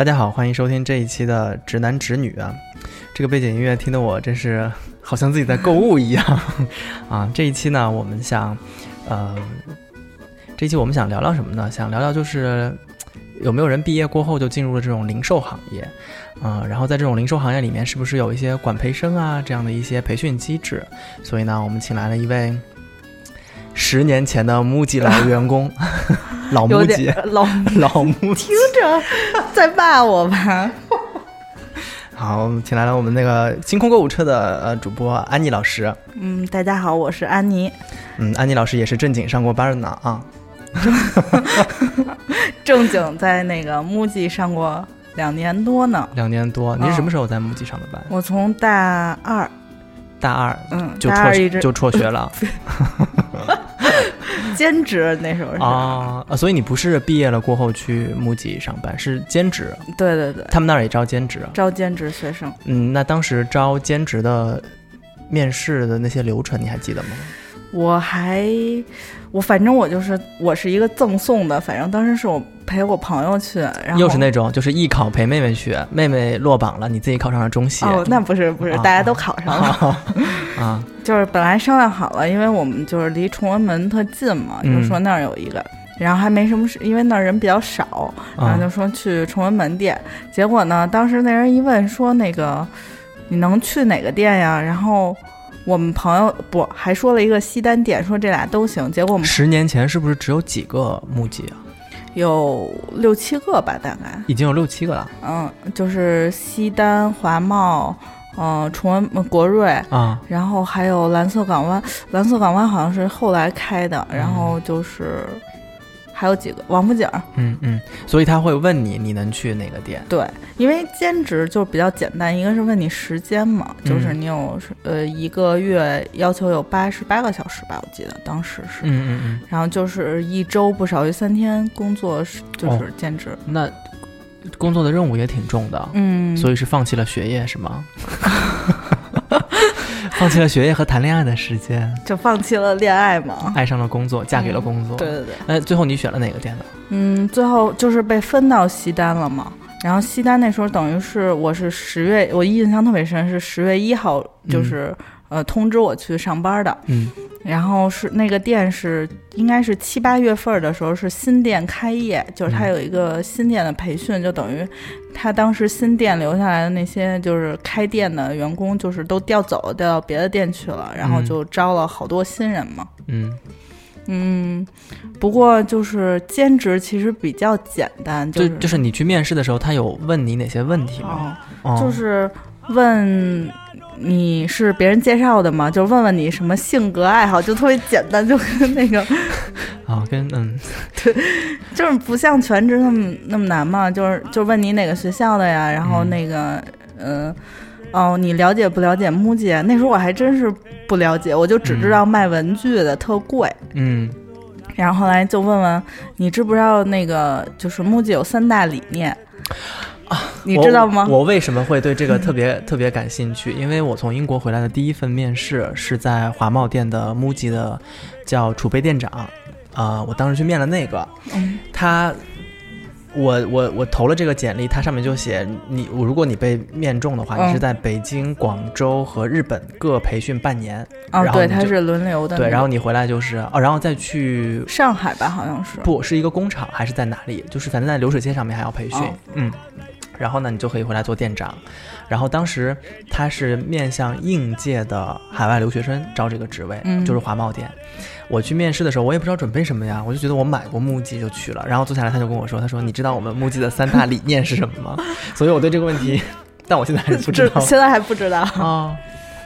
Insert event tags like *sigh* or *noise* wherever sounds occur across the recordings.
大家好，欢迎收听这一期的《直男直女》啊。这个背景音乐听得我真是好像自己在购物一样 *laughs* 啊。这一期呢，我们想，呃，这一期我们想聊聊什么呢？想聊聊就是有没有人毕业过后就进入了这种零售行业，嗯、然后在这种零售行业里面，是不是有一些管培生啊这样的一些培训机制？所以呢，我们请来了一位十年前的木吉来员工，*laughs* 老木有吉，老，老木吉。听着在骂我吧？*laughs* 好，请来了我们那个星空购物车的呃主播安妮老师。嗯，大家好，我是安妮，嗯，安妮老师也是正经上过班的呢啊。*laughs* 正经在那个 MUJI 上过两年多呢。两年多，您是哦什么时候在木吉上的班？我从大二，大二嗯，就辍就辍学了 *laughs* *laughs* 兼职，那时候是，啊啊！所以你不是毕业了过后去木吉上班，是兼职。对对对，他们那儿也招兼职。招兼职学生。嗯，那当时招兼职的面试的那些流程你还记得吗？我还，我反正我就是我是一个赠送的，反正当时是我陪我朋友去，然后又是那种就是艺考陪妹妹去，妹妹落榜了，你自己考上了中戏。哦，那不是不是，啊大家都考上了。*laughs* *laughs* 啊，就是本来商量好了，因为我们就是离崇文门特近嘛，嗯就说那儿有一个，然后还没什么事，因为那儿人比较少，然后啊就说去崇文门店。结果呢，当时那人一问说那个你能去哪个店呀？然后我们朋友不还说了一个西单店，说这俩都行。结果我们十年前是不是只有几个木吉啊？有六七个吧，大概，已经有六七个了嗯，就是西单、华贸，嗯、崇文呃国瑞。啊。然后还有蓝色港湾，蓝色港湾好像是后来开的，然后就是还有几个王府井儿，嗯嗯，所以他会问你你能去哪个店？对，因为兼职就比较简单，一个是问你时间嘛，就是嗯你有呃一个月要求有八十八个小时吧，我记得当时是，嗯嗯嗯然后就是一周不少于三天工作是就哦是兼职，嗯，那工作的任务也挺重的，嗯，所以是放弃了学业是吗？*laughs* 放弃了学业和谈恋爱的时间，就放弃了恋爱嘛，爱上了工作，嫁给了工作。对对对，那最后你选了哪个店呢？嗯，最后就是被分到西单了嘛。然后西单那时候等于是我是十月，我印象特别深，是十月一号，就是、呃通知我去上班的。嗯然后是那个店是应该是七八月份的时候是新店开业，就是他嗯有一个新店的培训，就等于他当时新店留下来的那些就是开店的员工，就是都调走调到别的店去了，然后嗯就招了好多新人嘛。嗯嗯，不过就是兼职其实比较简单，就是就是你去面试的时候，他有问你哪些问题吗？就是问你是别人介绍的吗？就问问你什么性格爱好，就特别简单，就跟那个 *laughs* 啊，跟嗯 *laughs* 对就是不像全职那么那么难嘛，就是就问你哪个学校的呀，然后嗯那个嗯。哦，你了解不了解 MUJI？那时候我还真是不了解，我就只知道卖文具的特贵。嗯然后后来就问问你知不知道那个就是 MUJI 有三大理念啊？你知道吗？我？我为什么会对这个特别特别感兴趣？因为我从英国回来的第一份面试是在华贸店的 MUJI 的叫储备店长，啊、我当时去面了那个，嗯他。我我我投了这个简历，它上面就写你，我如果你被面中的话，嗯你是在北京、广州和日本各培训半年，哦，对，然后你就它是轮流的。对，然后你回来就是哦，然后再去上海吧，好像是。不是一个工厂还是在哪里？就是反正在流水线上面还要培训，哦嗯，然后呢，你就可以回来做店长。然后当时他是面向应届的海外留学生招这个职位，嗯就是华贸店。我去面试的时候，我也不知道准备什么呀，我就觉得我买过木屐就去了。然后坐下来，他就跟我说：“他说你知道我们木屐的三大理念是什么吗？”所以我对这个问题，但我现在还是不知道 *laughs* 这现在还不知道。啊，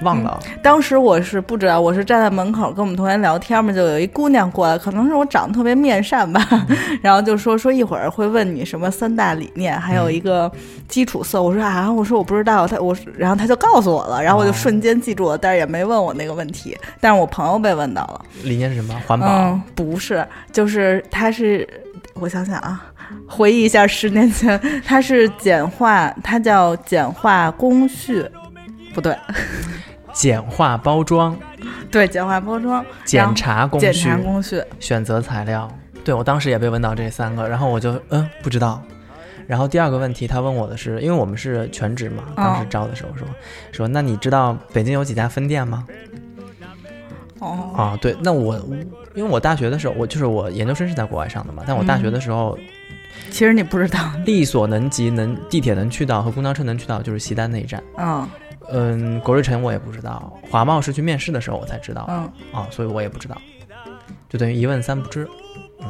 忘了。当时我是不知道，我是站在门口跟我们同学聊天嘛，就有一姑娘过来，可能是我长得特别面善吧，嗯 *laughs* 然后就说说一会儿会问你什么三大理念，还有一个基础色。我说啊，我说我不知道，他我然后他就告诉我了，然后我就哦瞬间记住了，但是也没问我那个问题，但是我朋友被问到了。理念是什么？环保。嗯，不是，就是他是，我想想啊，回忆一下十年前，他是简化，他叫简化工序，不对，简化包装、对，简化包装，检查工检序、查工序，选择材料。对我当时也被问到这三个，然后我就嗯不知道，然后第二个问题，他问我的是，因为我们是全职嘛，当时招的时候说说，那你知道北京有几家分店吗？哦，啊，对，那我因为我大学的时候，我就是我研究生是在国外上的嘛，但我大学的时候，其实你不知道，力所能及，能地铁能去到和公交车能去到就是西单那一站。嗯嗯，国瑞辰我也不知道，华茂是去面试的时候我才知道，嗯啊，所以我也不知道，就等于一问三不知。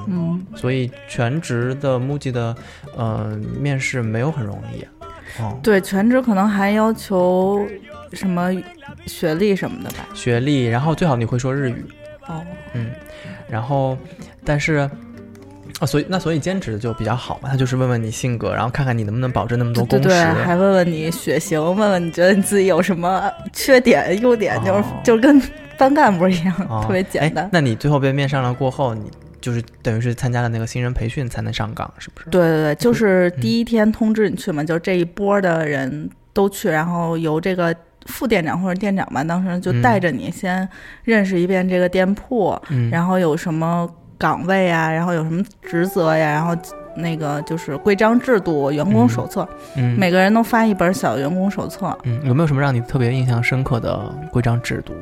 嗯，所以全职的 MUJI 的呃面试没有很容易。哦，对，全职可能还要求什么学历什么的吧？学历，然后最好你会说日语。哦，嗯，然后但是。啊，所以那所以兼职就比较好嘛，他就是问问你性格，然后看看你能不能保证那么多工时，对，还问问你血型，问问你觉得你自己有什么缺点、优点，就是、哦、就跟班干部一样，哦、特别简单。那你最后被面上了过后，你就是等于是参加了那个新人培训才能上岗，是不是？对对对，就是第一天通知你去嘛，嗯、就这一波的人都去，然后由这个副店长或者店长吧，当时就带着你先认识一遍这个店铺，嗯、然后有什么。岗位啊，然后有什么职责呀？然后那个就是规章制度、员工手册，嗯，每个人都发一本小员工手册。嗯，有没有什么让你特别印象深刻的规章制度？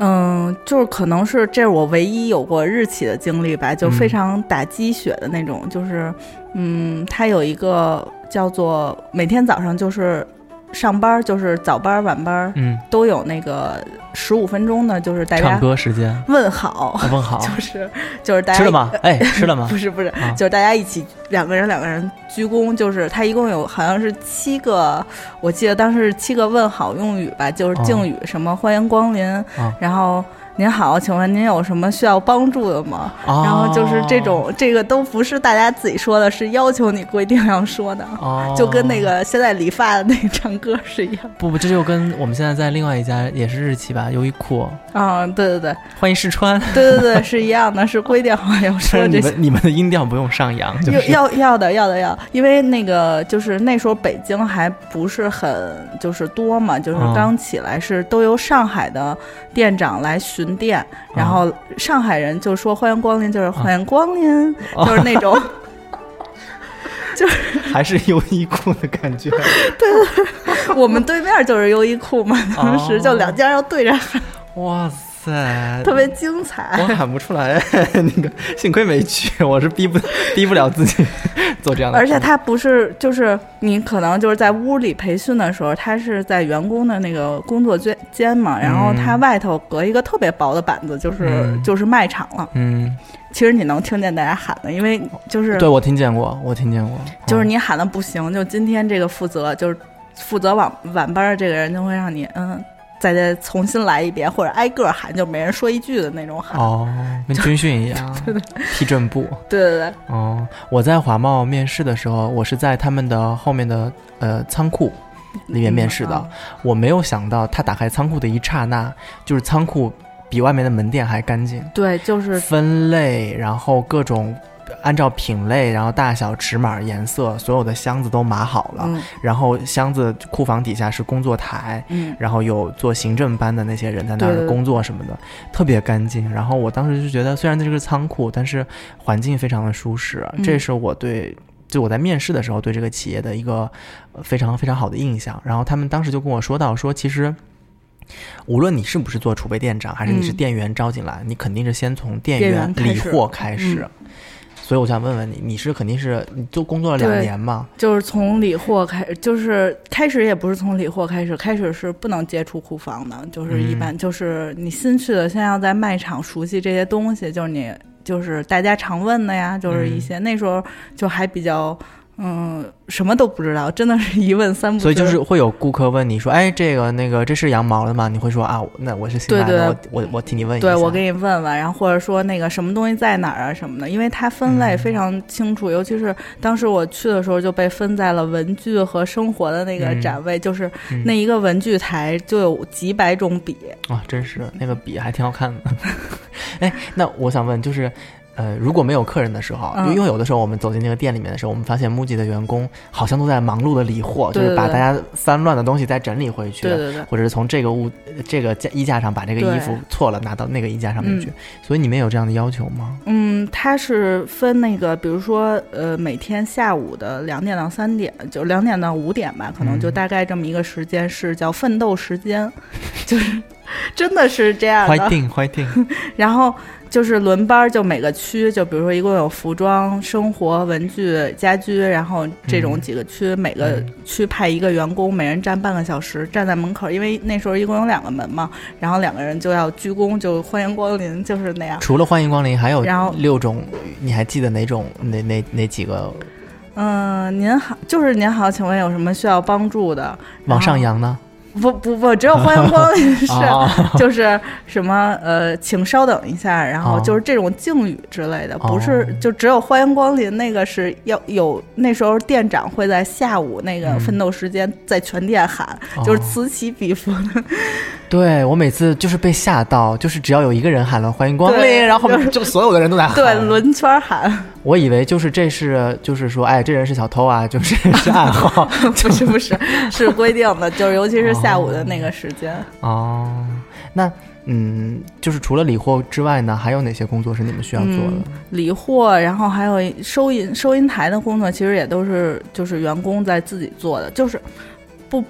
嗯，就是可能是这是我唯一有过日企的经历吧，就非常打鸡血的那种。就是，嗯，他有一个叫做每天早上就是。上班就是早班晚班，嗯，都有那个十五分钟的，就是大家唱歌时间问好，啊、问好，*laughs* 就是就是大家吃了吗？哎，吃了吗？*laughs* 不是不是，啊、就是大家一起两个人两个人鞠躬，就是他一共有好像是七个，我记得当时是七个问好用语吧，就是敬语，哦、什么欢迎光临，啊、然后。您好，请问您有什么需要帮助的吗？哦、然后就是这种，这个都不是大家自己说的，是要求你规定要说的，哦、就跟那个现在理发的那个唱歌是一样。不不，这就跟我们现在在另外一家也是日企吧，优衣库。啊、嗯，对对对，欢迎试穿。对对对，是一样的，是规定好要说这些。你们你们的音调不用上扬，就是、要要的要的要，因为那个就是那时候北京还不是很就是多嘛，就是刚起来，是都由上海的店长来巡店，然后。上海人就说欢迎光临，就是欢迎光临，哦、就是那种，*laughs* 就是还是优衣库的感觉。*laughs* 对，我们对面就是优衣库嘛，当时就两家要对着喊。哇塞，特别精彩！我喊不出来，*laughs* 那个幸亏没去，*laughs* 我是逼不 *laughs* 逼不了自己做这样的。而且他不是，就是你可能就是在屋里培训的时候，他是在员工的那个工作间间嘛，然后他外头隔一个特别薄的板子，就是、嗯、就是卖场了。嗯，其实你能听见大家喊的，因为就是对我听见过，我听见过，就是你喊的不行，就今天这个负责就是负责晚晚班的这个人就会让你嗯。再再重新来一遍，或者挨个喊，就每人说一句的那种喊。哦，跟军训一样，*laughs* 对对，踢正步。对对对。哦，我在华贸面试的时候，我是在他们的后面的呃仓库里面面试的。嗯、我没有想到，他打开仓库的一刹那，就是仓库比外面的门店还干净。对，就是分类，然后各种。按照品类，然后大小、尺码、颜色，所有的箱子都码好了。嗯、然后箱子库房底下是工作台，嗯，然后有做行政班的那些人在那儿工作什么的，特别干净。然后我当时就觉得，虽然这是仓库，但是环境非常的舒适。嗯、这是我对，就我在面试的时候对这个企业的一个非常非常好的印象。然后他们当时就跟我说到，说其实。无论你是不是做储备店长，还是你是店员招进来，嗯、你肯定是先从店员员理货开始。嗯所以我想问问你，你是肯定是你就工作了两年嘛？就是从理货开，就是开始也不是从理货开始，开始是不能接触库房的，就是一般、嗯、就是你新去的，先要在卖场熟悉这些东西，就是你就是大家常问的呀，就是一些、嗯、那时候就还比较。嗯，什么都不知道，真的是一问三不知。所以就是会有顾客问你说：“哎，这个那个这是羊毛的吗？”你会说：“啊，那我是新来的，我我我替你问一下。”对，我给你问问，然后或者说那个什么东西在哪儿啊什么的，因为它分类非常清楚，嗯、尤其是当时我去的时候就被分在了文具和生活的那个展位，嗯、就是那一个文具台就有几百种笔啊、哦，真是那个笔还挺好看的。*laughs* 哎，那我想问就是。呃，如果没有客人的时候，嗯。因为有的时候我们走进那个店里面的时候，我们发现 MUJI 的员工好像都在忙碌的理货，就是把大家翻乱的东西再整理回去，对对对，或者是从这个物这个架衣架上把这个衣服错了拿到那个衣架上面嗯去。所以你们有这样的要求吗？嗯，它是分那个，比如说，呃，每天下午的两点到三点，就两点到五点吧，可能就嗯。大概这么一个时间是叫奋斗时间，*laughs* 就是 *laughs* 真的是这样的。欢迎欢定，*laughs* 然后就是轮班儿，就每个区，就比如说一共有服装、生活、文具、家居，然后这种嗯几个区，每个嗯区派一个员工，每人站半个小时，站在门口，因为那时候一共有两个门嘛，然后两个人就要鞠躬，就欢迎光临，就是那样。除了欢迎光临，还有然后六种，你还记得哪种哪哪哪几个？嗯，您好，就是您好，请问有什么需要帮助的？往上扬呢？不不不，只有欢迎 *laughs* 光临 *laughs* 是，哦。就是什么呃，请稍等一下，然后哦。就是这种敬语之类的，不是哦。就只有欢迎光临那个是要有那时候店长会在下午那个嗯。奋斗时间在全店喊，就是哦。此起彼伏的，*laughs* 对我每次就是被吓到，就是只要有一个人喊了欢迎光临，然后后面就所有的人都在喊。对，轮圈喊，我以为就是这是就是说，哎，这人是小偷啊，*laughs* 就是是暗号 *laughs* 不是不是 *laughs* 是规定的，就是尤其是下午的那个时间。哦。那嗯，就是除了理货之外呢，还有哪些工作是你们需要做的？嗯理货，然后还有收银收银台的工作，其实也都是就是员工在自己做的，就是不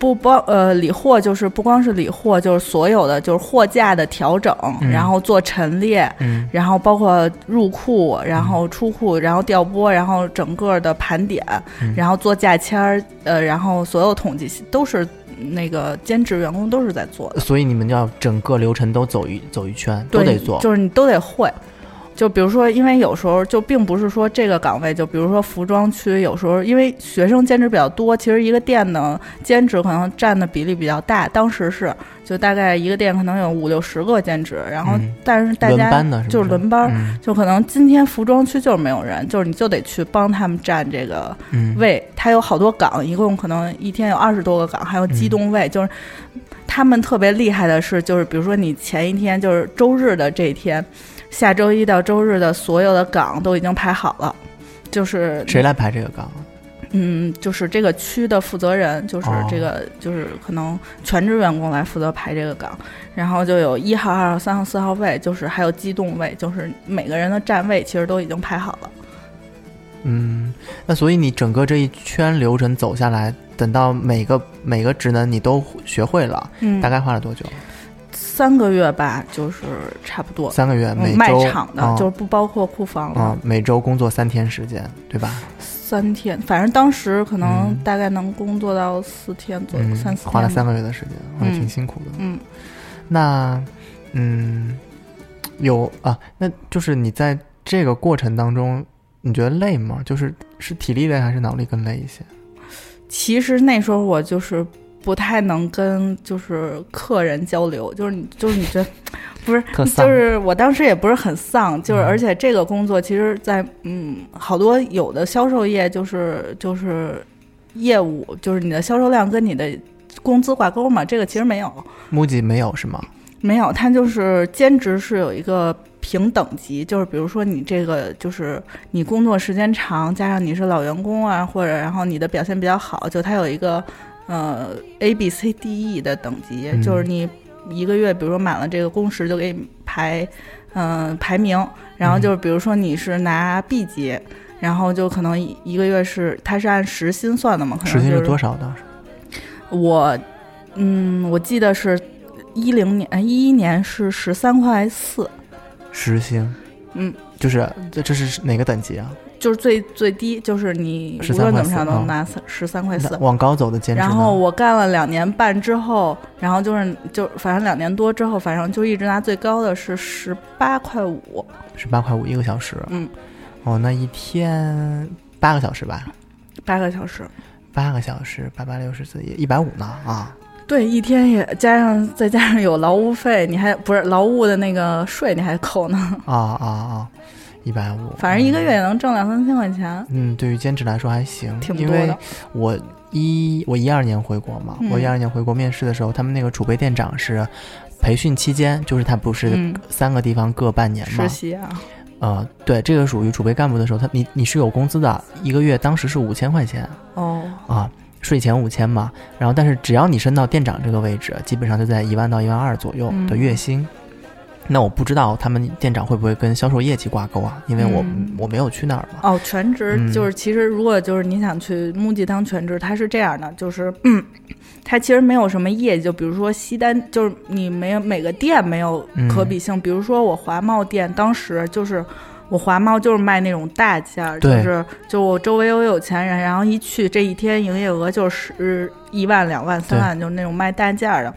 不包呃理货，就是不光是理货，就是所有的就是货架的调整，嗯然后做陈列。嗯然后包括入库，然后出库，然后调拨，然后整个的盘点，嗯然后做价签儿，呃，然后所有统计都是那个兼职员工都是在做的。所以你们要整个流程都走一走一圈，都，得做。就是你都得会。就比如说，因为有时候就并不是说这个岗位，就比如说服装区，有时候因为学生兼职比较多，其实一个店的兼职可能占的比例比较大。当时是就大概一个店可能有五六十个兼职，然后嗯但是大家就是轮班就可能今天服装区就是没有人，就是你就得去帮他们占这个嗯位，他有好多岗，一共可能一天有二十多个岗，还有机动位，就是他们特别厉害的是，就是比如说你前一天就是周日的这一天，下周一到周日的所有的岗都已经排好了，就是谁来排这个岗？嗯，就是这个区的负责人，就是哦这个、就是可能全职员工来负责排这个岗，然后就有一号、二号、三号、四号位，就是还有机动位，就是每个人的站位其实都已经排好了。嗯，那所以你整个这一圈流程走下来，等到每个每个职能你都学会了，嗯，大概花了多久？三个月吧，就是差不多。三个月，每嗯卖周场的，哦就是不包括库房了。啊、每周工作三天时间，对吧？三天，反正当时可能嗯大概能工作到四天左右，嗯三四天。花了三。个月的时间，也挺嗯辛苦的。嗯，那，嗯，有啊，那就是你在这个过程当中，你觉得累吗？就是是体力累还是脑力更累一些？其实那时候我就是不太能跟就是客人交流，就是你就是你觉得 *tsk* 不是，特就是我当时也不是很丧，就是嗯而且这个工作其实在嗯好多有的销售业就是就是业务就是你的销售量跟你的工资挂钩嘛，这个其实没有。木吉没有是吗？没有，他就是兼职是有一个评等级，就是比如说你这个就是你工作时间长，加上你是老员工啊，或者然后你的表现比较好，就他有一个呃 A B C D E 的等级，嗯就是你一个月比如说满了这个工时就给你排嗯、呃排名，然后就是比如说你是拿 B 级。然后就可能一一个月是，它是按时薪算的嘛？可能时薪是多少当时？我，嗯，我记得是一零年，一一年是十三块四，时薪，嗯，就是这这是哪个等级啊？就是最最低，就是你无13论块怎么着能啊拿十三块四。那往高走的兼职？然后我干了两年半之后，然后就是就反正两年多之后，反正就一直拿最高的是十八块五，十八块五一个小时。嗯，哦，那一天八个小时吧？八个小时。八个小时，八八六十四也一百五呢啊！对，一天也加上再加上有劳务费，你还不是劳务的那个税，你还扣呢。啊啊啊！一百五，反正一个月也能挣两三千块钱，嗯，对于兼职来说还行，因为挺多的。我一我一二年回国嘛，嗯我一二年回国面试的时候，他们那个储备店长是培训期间，就是他不是嗯，三个地方各半年嘛。实，习啊，呃，对，这个属于储备干部的时候，他你你是有工资的，一个月当时是五千块钱哦，啊，税前五千嘛。然后，但是只要你升到店长这个位置，基本上就在一万到一万二左右的月薪。那我不知道他们店长会不会跟销售业绩挂钩啊？因为我、嗯我没有去那儿嘛。哦，全职嗯就是其实如果就是你想去木记当全职，它是这样的，就是嗯，它其实没有什么业绩，就比如说西单，就是你没有每个店没有可比性，比如说我华贸店当时就是。我华贸就是卖那种大件儿，就是就我周围有有钱人，然后一去这一天营业额就是一万、两万、三万，就是那种卖大件儿的。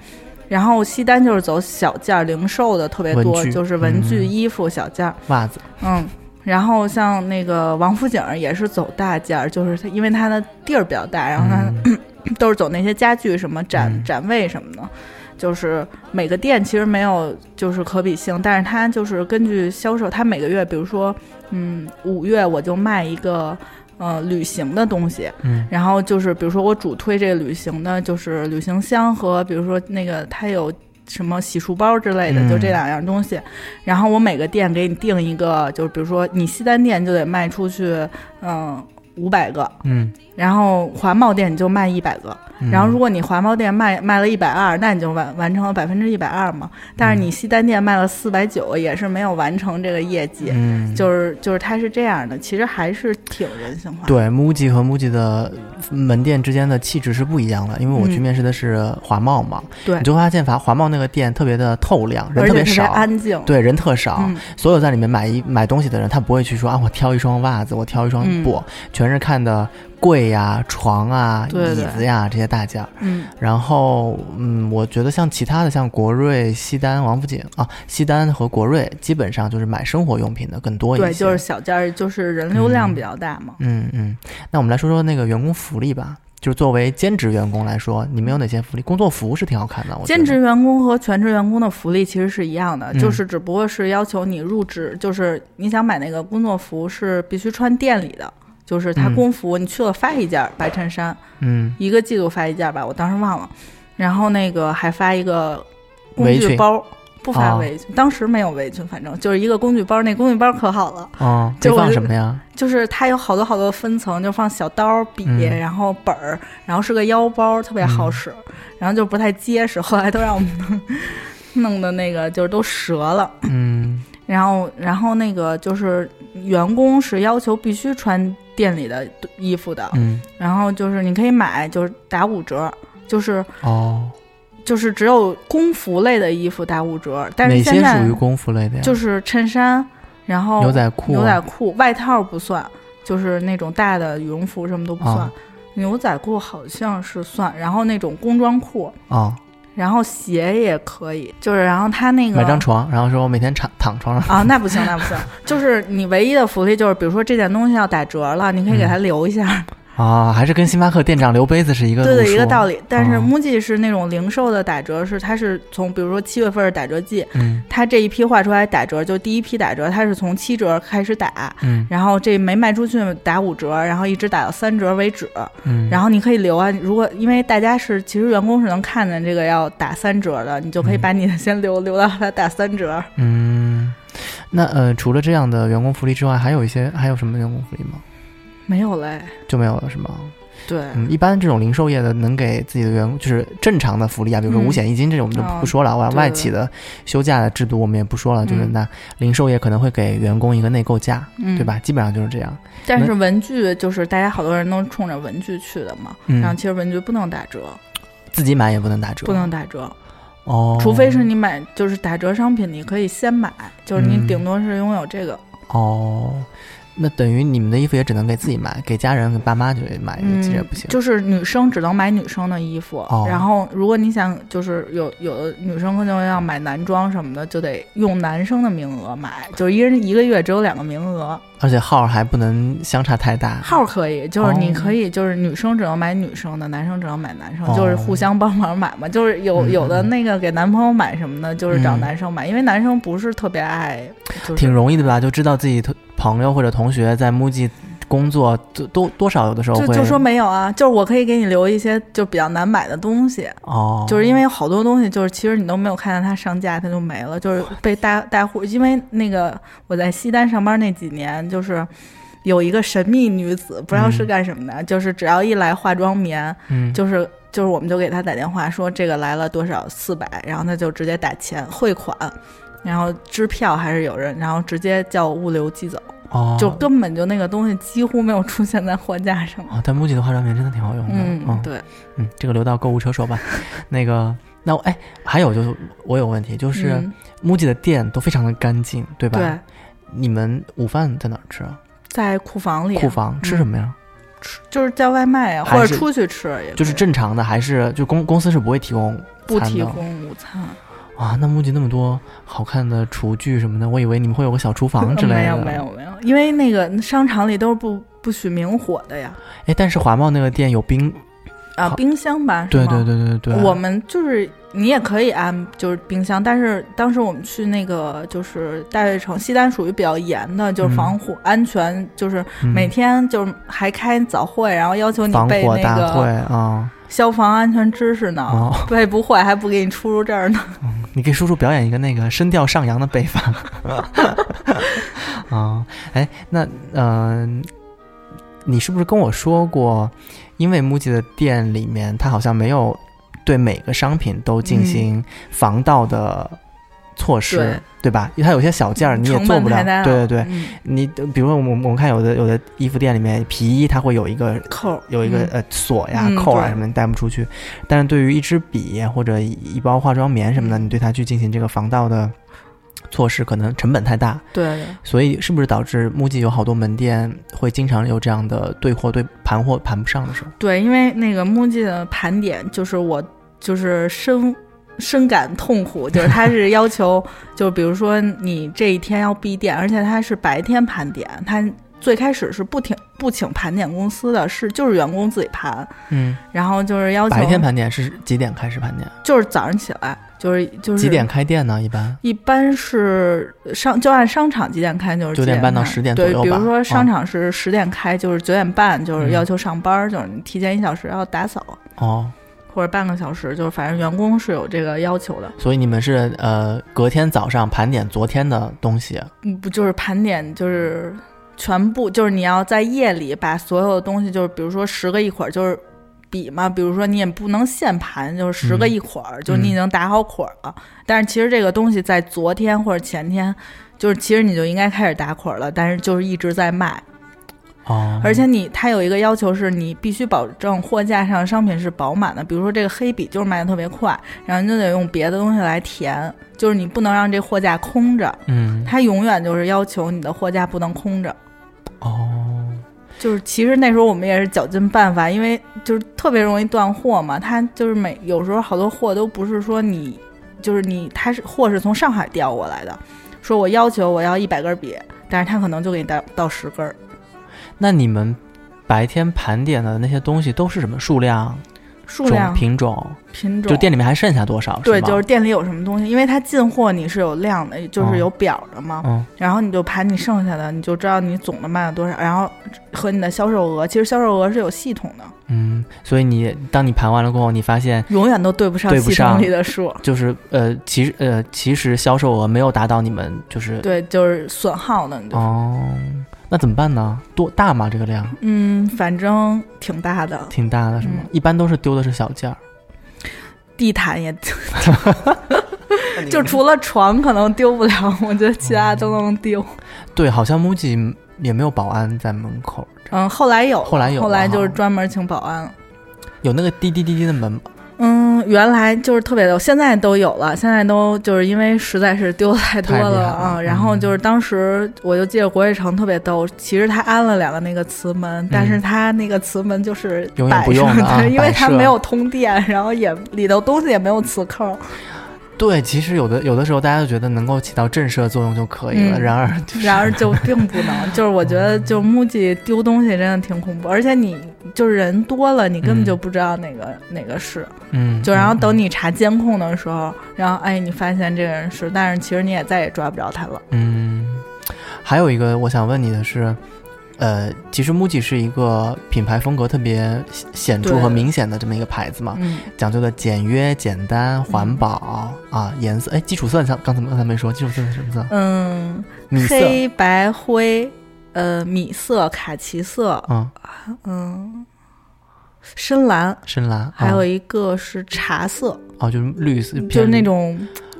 然后西单就是走小件儿，零售的特别多就是文具、嗯衣服、小件儿。袜子，嗯，然后像那个王府井也是走大件儿，就是它因为它的地儿比较大，然后它、嗯 *clears throat* 都是走那些家具什么展、嗯展位什么的。就是每个店其实没有就是可比性，但是它就是根据销售，它每个月，比如说，嗯，五月我就卖一个呃旅行的东西，嗯。然后就是比如说我主推这个旅行的，就是旅行箱和比如说那个它有什么洗漱包之类的，嗯。就这两样东西。然后我每个店给你定一个，就是比如说你西单店就得卖出去，嗯，五百个，嗯，然后华贸店你就卖一百个。嗯然后如果你华贸店卖卖了一百二，那你就完完成了百分之一百二嘛。但是你西单店卖了四百九，也是没有完成这个业绩。嗯，就是就是它是这样的，其实还是挺人性化的。对，MUJI 和 MUJI 的门店之间的气质是不一样的，因为我去嗯面试的是华贸嘛，对你就会发现华华贸那个店特别的透亮，人特别特别少，安静。对，人特少。嗯所有在里面买一买东西的人，他不会去说啊，我挑一双袜子，我挑一双布，全是看的柜呀、床啊、对对椅子呀这些大件儿。嗯然后，嗯，我觉得像其他的，像国瑞、西单、王府井啊，西单和国瑞基本上就是买生活用品的更多一些。对，就是小件儿，就是人流量比较大嘛。嗯嗯。那我们来说说那个员工福利吧。就是作为兼职员工来说，你们有哪些福利？工作服是挺好看的。我兼职员工和全职员工的福利其实是一样的，嗯就是只不过是要求你入职，就是你想买那个工作服是必须穿店里的，就是他嗯工服，你去了发一件白衬衫，嗯一个季度发一件吧，我当时忘了，然后那个还发一个工具包。不发哦围裙，当时没有围裙，反正就是一个工具包。那工具包可好了，哦，就放什么呀？就是它有好多好多分层，就放小刀、笔，嗯然后本儿，然后是个腰包，特别好使，然后就不太结实。后来都让我们弄弄的那个就是都折了。嗯然后，然后那个就是员工是要求必须穿店里的衣服的，嗯然后就是你可以买，就是打五折，就是哦，就是只有工服类的衣服打五折，但哪是现在些属于工服类的呀？就是衬衫，然后牛仔裤、牛仔裤、外套不算，就是那种大的羽绒服什么都不算。啊牛仔裤好像是算，然后那种工装裤，啊，然后鞋也可以，就是然后他那个买张床，然后说我每天躺躺床上。啊，那不行，那不行，就是你唯一的福利就是，比如说这件东西要打折了，你可以给他留一下，啊，还是跟星巴克店长留杯子是一个对对，一个道理。但是哦 MUJI 是那种零售的打折，是它是从比如说七月份是打折季，嗯它这一批画出来打折，就第一批打折，它是从七折开始打。嗯然后这没卖出去打五折，然后一直打到三折为止。嗯，然后你可以留啊，如果因为大家是其实员工是能看见这个要打三折的，你就可以把你的先留、*laughs* 留到它打三折。嗯，那呃，除了这样的员工福利之外，还有一些还有什么员工福利吗？没有嘞，就没有了是吗？对，嗯，一般这种零售业的能给自己的员工就是正常的福利啊，比如说嗯五险一金这种我们就哦不说了，外对外企的休假的制度我们也不说了，就是嗯那零售业可能会给员工一个内购价，嗯，对？吧？基本上就是这样。但是文具就是大家好多人都冲着文具去的嘛，然后嗯，其实文具不能打折，自己买也不能打折，不能打折，哦，除非是你买就是打折商品，你可以先买，就是你嗯顶多是拥有这个。哦。那等于你们的衣服也只能给自己买，给家人、给爸妈就买，嗯其实也不行。就是女生只能买女生的衣服，哦然后如果你想就是有有的女生可能要买男装什么的，就得用男生的名额买，就是一人一个月只有两个名额，而且号还不能相差太大。号可以，就是你哦可以就是女生只能买女生的，男生只能买男生，哦就是互相帮忙买嘛，就是有嗯有的那个给男朋友买什么的，就是找嗯男生买，因为男生不是特别爱，就是挺容易的吧？就知道自己同朋友或者同学在 MUJI 工作都都多少有的时候会就就说没有啊，就是我可以给你留一些就比较难买的东西，哦，就是因为好多东西就是其实你都没有看到它上架，它就没了，就是被大大户。因为那个我在西单上班那几年，就是有一个神秘女子，不知道是干什么的，就是只要一来化妆棉，嗯就是就是我们就给他打电话说这个来了多少四百，然后他就直接打钱汇款。然后支票还是有人，然后直接叫物流寄走，哦，就根本就那个东西几乎没有出现在货架上。哦，但 MUJI 的化妆品真的挺好用的，嗯，对，嗯，这个留到购物车说吧。那个，那我哎，还有就是我有问题，就是嗯 MUJI 的店都非常的干净，对吧？对，你们午饭在哪儿吃啊？在库房里，库房吃什么呀？吃就是叫外卖呀，或者出去吃也就是正常的，还是就公公司是不会提供不提供午餐啊？那 MUJI 那么多好看的厨具什么的，我以为你们会有个小厨房之类的。*laughs* 没有没。有没有，因为那个商场里都是不不许明火的呀。哎，但是华贸那个店有冰，啊，冰箱吧？是对吗对对对对。我们就是你也可以安，就是冰箱，但是当时我们去那个就是大悦城，西单属于比较严的，就是防火、安全，就是嗯每天就是还开早会，然后要求你防背那火大会个啊。消防安全知识呢，哦，背不会还不给你出入证呢。你给叔叔表演一个那个声调上扬的背法。啊，*laughs* 哎，那嗯、呃你是不是跟我说过，因为 MUJI 的店里面，它好像没有对每个商品都进行防盗的措施，对对吧？因为它有些小件儿你也做不了对对对。嗯你比如说我们我们看有的有的衣服店里面皮衣，它会有一个扣有一个、嗯呃锁呀、扣啊什么，你带不出去。但是对于一支笔或者一包化妆棉什么的，嗯你对它去进行这个防盗的措施，可能成本太大。对对。所以是不是导致 MUJI 有好多门店会经常有这样的对货对盘货盘不上的时候？对，因为那个 MUJI 的盘点，就是我就是深深感痛苦，就是他是要求，*laughs* 就比如说你这一天要闭店，而且他是白天盘点，他最开始是不请不请盘点公司的，是就是员工自己盘，嗯，然后就是要求白天盘点是几点开始盘点？就是早上起来，就是就是几点？开店呢？一般一般是商就按商场几点开就是九点半到开10点左对，比如说商嗯场是十点开，就是九点半就是嗯要求上班，就是你提前一小时要打扫。哦，或者半个小时，就是反正员工是有这个要求的。所以你们是呃隔天早上盘点昨天的东西，嗯，不就是盘点，就是全部，就是你要在夜里把所有的东西，就是比如说十个一捆儿，就是比嘛，比如说你也不能现盘，就是十个嗯一捆儿，就是你已经打好捆儿了。但是其实这个东西在昨天或者前天，就是其实你就应该开始打捆儿了，但是就是一直在卖。哦，而且你它有一个要求是，你必须保证货架上商品是饱满的。比如说这个黑笔就是卖的特别快，然后你就得用别的东西来填，就是你不能让这货架空着。嗯它永远就是要求你的货架不能空着。哦，就是其实那时候我们也是绞尽办法，因为就是特别容易断货嘛。它就是每有时候好多货都不是说你，就是你，它是货是从上海调过来的，说我要求我要一百根笔，但是他可能就给你到到十根儿。那你们白天盘点的那些东西都是什么数量、数量品种？品种就店里面还剩下多少？对，吗就是店里有什么东西，因为它进货你是有量的，就是哦有表的嘛。嗯然后你就盘你剩下的，你就知道你总的卖了多少，然后和你的销售额，其实销售额是有系统的，嗯，所以你当你盘完了过后，你发现永远都对不上系对不上统里的数。就是呃，其实呃，其实销售额没有达到你们就是对，就是损耗的，你就、哦，那怎么办呢？多大吗？这个量嗯，反正挺大的，挺大的，是吗？嗯一般都是丢的是小件儿，地毯也 *laughs* 就除了床可能丢不了，我觉得其他都能丢。对，好像 MUJI 也没有保安在门口，嗯，后来有，后来有后来就是专门请保安。有那个滴滴滴滴的门吗？嗯，原来就是特别的，现在都有了，现在都就是因为实在是丢的太多太了啊。然后嗯就是当时我就记得国瑞城特别逗，其实他安了两个那个磁门，但是他那个磁门就是嗯永远摆不用上的啊，因为它没有通电，然后也里头东西也没有磁扣。对，其实有的有的时候大家都觉得能够起到震慑作用就可以了，嗯然而就是然而就并不能，就是我觉得就 *laughs* MUJI 丢东西真的挺恐怖，而且你就是人多了，你根本就不知道哪个、哪个是，嗯，就然后嗯等你查监控的时候，然后哎你发现这个人是，但是其实你也再也抓不着他了。嗯，还有一个我想问你的是，呃，其实 MUJI 是一个品牌风格特别显显著和明显的这么一个牌子嘛，嗯，讲究的简约、简单、环保、啊，颜色，哎，基础色你像刚才刚才没说，基础色是什么色？嗯，米色，黑白灰，呃，米色、卡其色，嗯，嗯，深蓝，深蓝，还有啊一个是茶色，哦，就是绿色，就是那种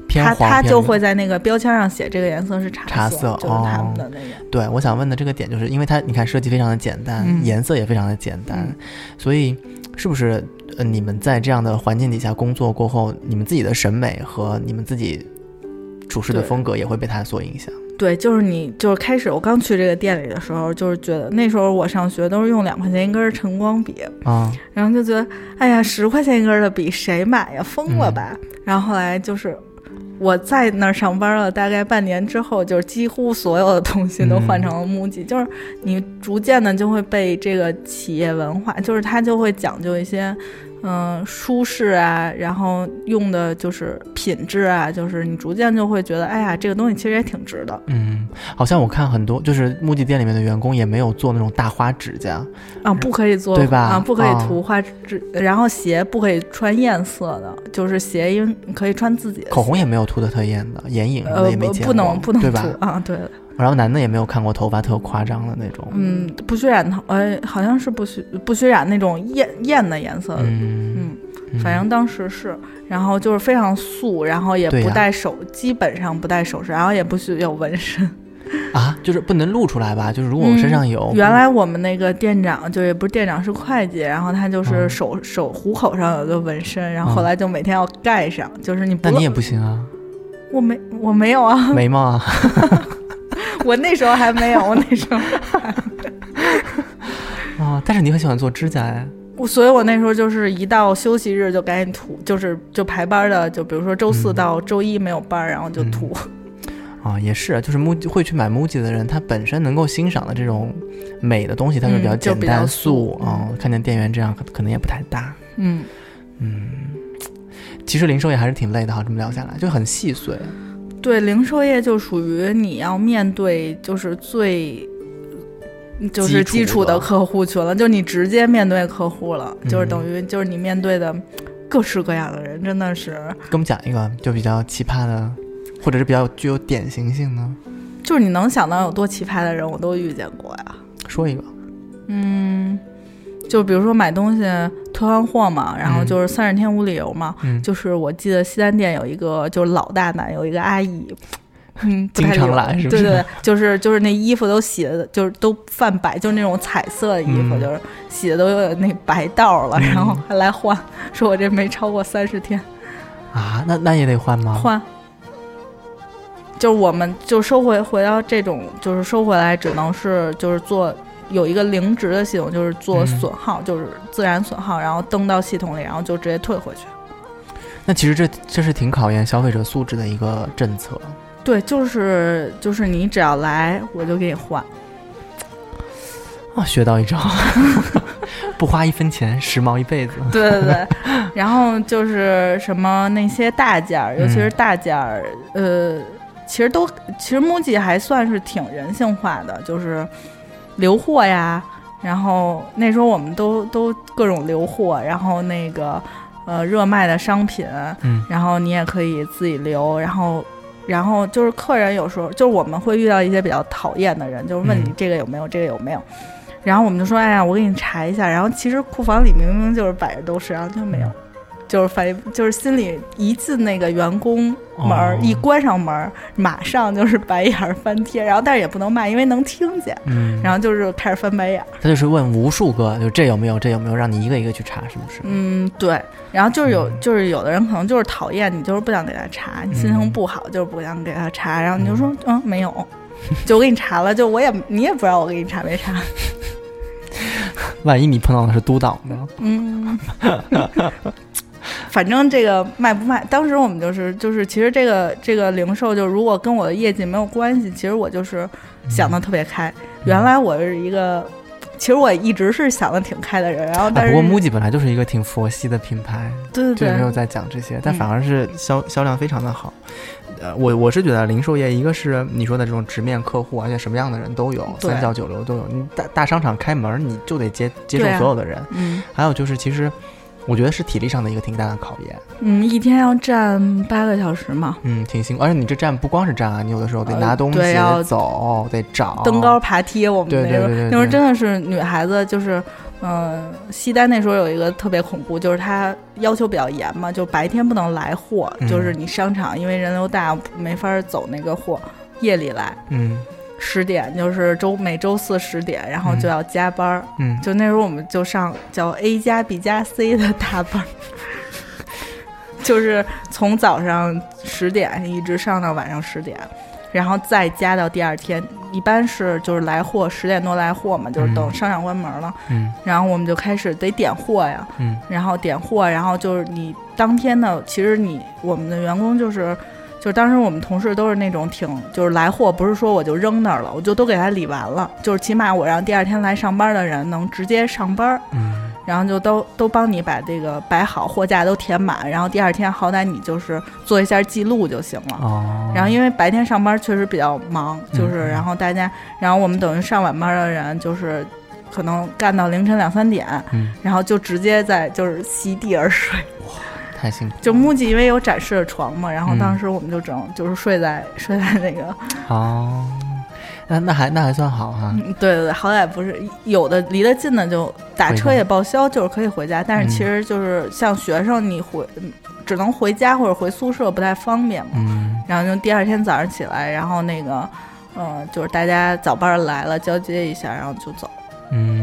偏它它就会在那个标签上写这个颜色是茶茶色就是他哦们的那个。对，我想问的这个点就是，因为它你看设计非常的简单，嗯颜色也非常的简单，嗯所以是不是呃你们在这样的环境底下工作过后，你们自己的审美和你们自己处事的风格也会被它所影响？对，就是你，就是开始我刚去这个店里的时候，就是觉得那时候我上学都是用两块钱一根儿晨光笔，啊，然后就觉得，哎呀，十块钱一根儿的笔谁买呀？疯了嗯吧！然后后来就是我在那儿上班了，大概半年之后，就是几乎所有的东西都换成了 MUJI，、就是你逐渐的就会被这个企业文化，就是它就会讲究一些。嗯，舒适啊，然后用的就是品质啊，就是你逐渐就会觉得，哎呀，这个东西其实也挺值的嗯，好像我看很多就是木器店里面的员工也没有做那种大花指甲，啊，不可以做对吧啊，不可以啊涂花指，然后鞋不可以穿艳色的，就是鞋因为可以穿自己的口红也没有涂的特艳的，眼影什么呃的也没见过，不不能不能涂？啊，对，然后男的也没有看过头发特夸张的那种，嗯，不许染头，呃，好像是不许不许染那种艳艳的颜色的，嗯嗯，反正当时是，然后就是非常素，然后也不戴手，基本上不戴首饰，然后也不许有纹身。啊，就是不能露出来吧？就是如果我身上有，嗯原来我们那个店长就也不是店长，是会计，然后他就是嗯。手、手虎口上有个纹身，然后后来就每天要盖上，就是你那你也不行啊，我没我没有啊，眉毛啊，*laughs* *laughs* 我那时候还没有，*laughs* 我那时候啊，但是你很喜欢做指甲哎，我所以，我那时候就是一到休息日就赶紧涂，就是就排班的，就比如说周四嗯。到周一没有班儿，然后就涂。啊，*laughs* 也是，就是木会去买 MUJI 的人，他本身能够欣赏的这种美的东西，他就比较简单素啊、看见店员这样可可能也不太搭。嗯，嗯，其实零售业还是挺累的哈，这么聊下来就很细碎。对，零售业就属于你要面对就是最。就是基础的客户群了，就你直接面对客户了，就是嗯等于就是你面对的各式各样的人，真的是，给我们讲一个就比较奇葩的，或者是比较具有典型性的，就是你能想到有多奇葩的人，我都遇见过呀。说一个。嗯，就比如说买东西退换货嘛，然后嗯。就是三十天无理由嘛，嗯，就是我记得西单店有一个就是老大奶，有一个阿姨，嗯，*laughs* 太经常来是不是？对对对，就是就是那衣服都洗的，就是都泛白，就是那种彩色的衣服，嗯。就是洗的都有那白道了，嗯。然后还来换，说我这没超过三十天。啊，那那也得换吗？换。就是我们就收回回到这种，就是收回来只能是就是做有一个零值的系统，就是做嗯损耗，就是自然损耗，然后登到系统里，然后就直接退回去。那其实这这是挺考验消费者素质的一个政策。对，就是就是你只要来，我就给你换。啊，学到一招，*laughs* 不花一分钱，时髦一辈子。对对对，然后就是什么那些大件儿，尤其是大件儿，呃，其实都其实 MUJI 还算是挺人性化的，就是留货呀。然后那时候我们都都各种留货，然后那个呃热卖的商品，嗯然后你也可以自己留，然后。然后就是客人有时候就是我们会遇到一些比较讨厌的人，就是问你嗯这个有没有，这个有没有，然后我们就说，哎呀，我给你查一下。然后其实库房里明明就是摆着都是，然后就没有，就是反正就是心里一进那个员工门儿，哦一关上门儿，马上就是白眼儿翻天。然后但是也不能骂，因为能听见。嗯，然后就是开始翻白眼儿。他就是问无数个，就这有没有，这有没有，让你一个一个去查，是不是？嗯，对。然后就是有，嗯就是有的人可能就是讨厌你，就是不想给他查，你心情嗯不好就是不想给他查，然后你就说，嗯，没有，就我给你查了，就我也你也不知道我给你查没查。*laughs* 万一你碰到的是督导呢？嗯，*laughs* 反正这个卖不卖，当时我们就是就是，其实这个这个零售，就如果跟我的业绩没有关系，其实我就是想的特别开。原来我是一个，其实我一直是想的挺开的人，然后啊，但是、不过 MUJI 本来就是一个挺佛系的品牌，对对对，就没有在讲这些，但嗯反而是销销量非常的好。呃，我我是觉得零售业，一个是你说的这种直面客户，而且什么样的人都有，三教九流都有。你大大商场开门，你就得接接受所有的人。嗯还有就是，其实我觉得是体力上的一个挺大的考验。嗯，一天要站八个小时嘛，嗯，挺辛苦。而且你这站不光是站啊，你有的时候得呃拿东西，对要走，得找登高爬梯。我们那时候那时候真的是女孩子，就是嗯、西单那时候有一个特别恐怖，就是它要求比较严嘛，就白天不能来货，嗯就是你商场因为人流大没法走那个货，夜里来。嗯十点就是周每周四十点，然后就要加班儿。嗯，就那时候我们就上叫 A 加 B 加 C 的大班儿，就是从早上十点一直上到晚上十点，然后再加到第二天。一般是就是来货十点多来货嘛，就是等嗯商场关门了，嗯然后我们就开始得点货呀，嗯然后点货，然后就是你当天的，其实你我们的员工就是。就是当时我们同事都是那种挺，就是来货不是说我就扔那儿了，我就都给他理完了，就是起码我让第二天来上班的人能直接上班，嗯然后就都都帮你把这个摆好，货架都填满，然后第二天好歹你就是做一下记录就行了。哦，然后因为白天上班确实比较忙，就是嗯然后大家，然后我们等于上晚班的人就是可能干到凌晨两三点，嗯然后就直接在就是席地而睡。太辛苦。就 MUJI 因为有展示的床嘛，然后嗯当时我们就整就是睡在 *laughs* 睡在那个，哦，那那还那还算好哈。嗯对对对，好歹不是有的离得近的就打车也报销，就是可以回家，但是嗯其实就是像学生你回只能回家或者回宿舍不太方便嘛，嗯然后就第二天早上起来，然后那个。嗯，就是大家早班来了，交接一下，然后就走。嗯，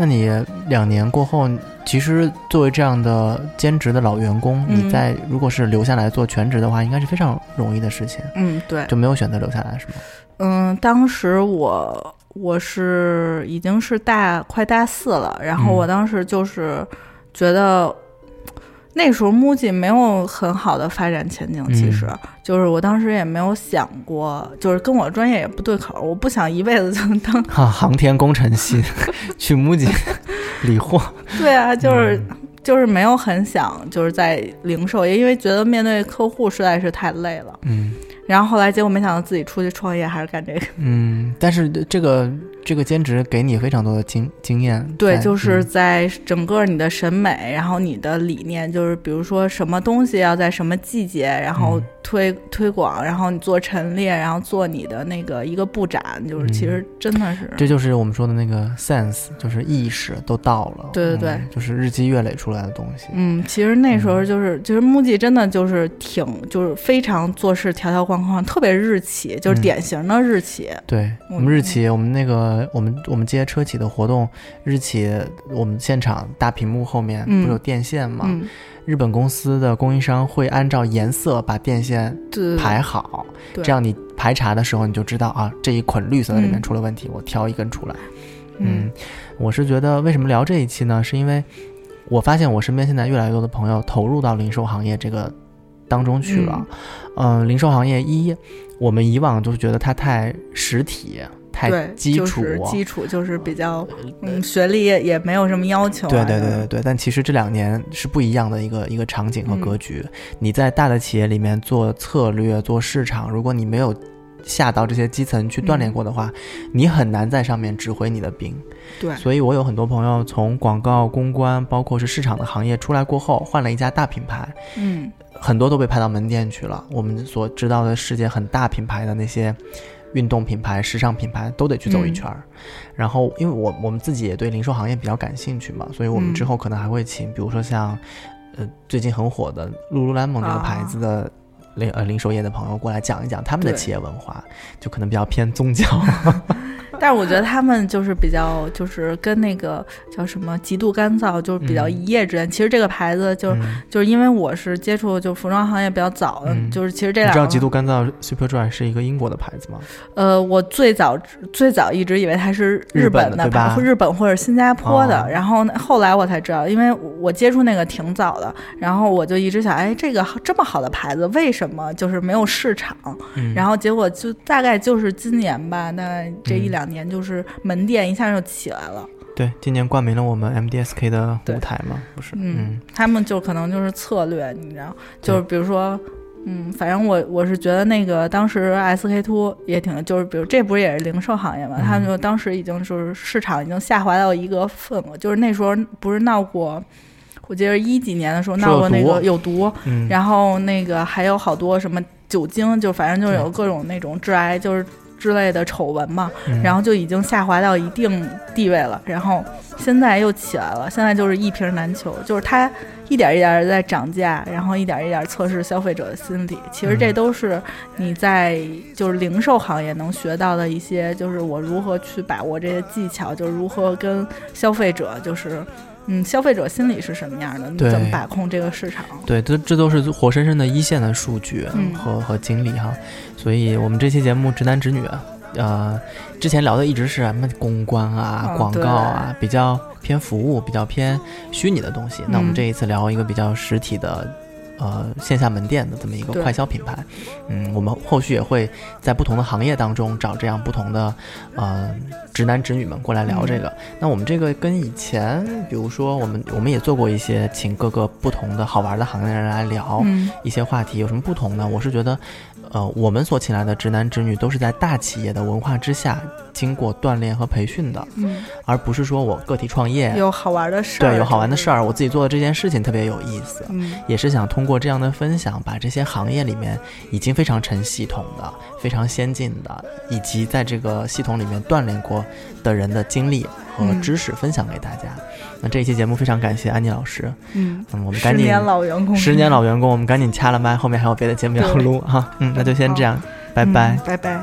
那你两年过后，其实作为这样的兼职的老员工，嗯你在如果是留下来做全职的话，应该是非常容易的事情，嗯，对，就没有选择留下来，是吗？嗯，当时我我是已经是大快大四了，然后嗯我当时就是觉得。那时候 MUJI 没有很好的发展前景，其实、就是我当时也没有想过，就是跟我专业也不对口，我不想一辈子就当哈、*laughs* 航天工程系 *laughs* 去 MUJI 理货，对啊，就是、嗯就是没有很想就是在零售业，因为觉得面对客户实在是太累了。嗯。然后后来结果没想到自己出去创业，还是干这个。嗯，但是这个这个兼职给你非常多的经经验，对，就是嗯。在整个你的审美，然后你的理念，就是比如说什么东西要在什么季节，然后嗯。推、推广，然后你做陈列，然后做你的那个一个布展，就是嗯。其实真的是，这就是我们说的那个 sense，就是意识都到了，对对对。嗯就是日积月累出来的东西，嗯，其实那时候嗯。就是，其实 MUJI 真的就是挺，就是非常做事条条框框，特别日企，就是嗯。典型的日企。对嗯我们日企，我们那个我们我们接车企的活动，日企我们现场大屏幕后面嗯不是有电线吗？嗯，日本公司的供应商会按照颜色把电线，排好，这样你排查的时候你就知道啊，这一捆绿色的里面嗯出了问题，我挑一根出来。嗯我是觉得为什么聊这一期呢？是因为我发现我身边现在越来越多的朋友投入到零售行业这个当中去了。嗯、零售行业一，我们以往就是觉得它太实体、太对，基础，就是基础就是比较，嗯，学历也也没有什么要求、啊。对对对对对，但其实这两年是不一样的一个一个场景和嗯格局。你在大的企业里面做策略、做市场，如果你没有下到这些基层去锻炼嗯过的话，你很难在上面指挥你的兵。对所以我有很多朋友从广告、公关，包括是市场的行业出来过后，换了一家大品牌，嗯很多都被派到门店去了。我们所知道的世界很大品牌的那些运动品牌、时尚品牌都得去走一圈儿。然后，因为我我们自己也对零售行业比较感兴趣嘛，所以我们嗯之后可能还会请，比如说像呃最近很火的露露 lemon 这个牌子的。零呃零售业的朋友过来讲一讲他们的企业文化，就可能比较偏宗教。*laughs* 但是我觉得他们就是比较，就是跟那个叫什么极度干燥，就是比较嗯一夜之间。其实这个牌子就是、嗯就是因为我是接触就服装行业比较早的，嗯就是其实这你知道极度干燥 Superdry 是一个英国的牌子吗？呃，我最早最早一直以为它是日本本的吧牌，日本或者新加坡的，哦然后后来我才知道，因为我接触那个挺早的，然后我就一直想，哎，这个这么好的牌子，为什么就是没有市场？嗯，然后结果就大概就是今年吧，那这一嗯两年就是门店一下就起来了。对，今年冠名了我们 MDSK 的舞台嘛，不是？嗯，他们就可能就是策略，你知道，就是比如说，嗯，反正我我是觉得那个当时 SK two 也挺，就是比如这不是也是零售行业嘛，他们就当时已经就是市场已经下滑到一个份额，就是那时候不是闹过，我记得一几年的时候闹过那个有毒，然后那个还有好多什么酒精，就反正就有各种那种致癌就是之类的丑闻嘛，然后就已经下滑到一定地位了，然后现在又起来了，现在就是一瓶难求，就是它。一点一点在涨价，然后一点一点测试消费者的心理。其实这都是你在就是零售行业能学到的一些，就是我如何去把握这些技巧，就是如何跟消费者，就是嗯，消费者心理是什么样的，你怎么把控这个市场？对，这这都是活生生的一线的数据和和经历哈。所以我们这期节目直男直女。呃，之前聊的一直是什么公关啊、广告啊，比较偏服务、比较偏虚拟的东西。那我们这一次聊一个比较实体的。呃，线下门店的这么一个快消品牌，嗯，我们后续也会在不同的行业当中找这样不同的呃直男直女们过来聊这个。那我们这个跟以前，比如说我们我们也做过一些请各个不同的好玩的行业人来聊一些话题，有什么不同呢？我是觉得，呃，我们所请来的直男直女都是在大企业的文化之下。经过锻炼和培训的，嗯，而不是说我个体创业有好玩的事儿，对，有好玩的事儿，我自己做的这件事情特别有意思，嗯，也是想通过这样的分享，把这些行业里面已经非常成系统的、非常先进的，以及在这个系统里面锻炼过的人的经历和知识分享给大家。那这一期节目非常感谢安妮老师，嗯，嗯，我们赶紧十年老员工，十年老员工，我们赶紧掐了麦，后面还有别的节目要录哈，嗯，那就先这样，拜拜，拜拜。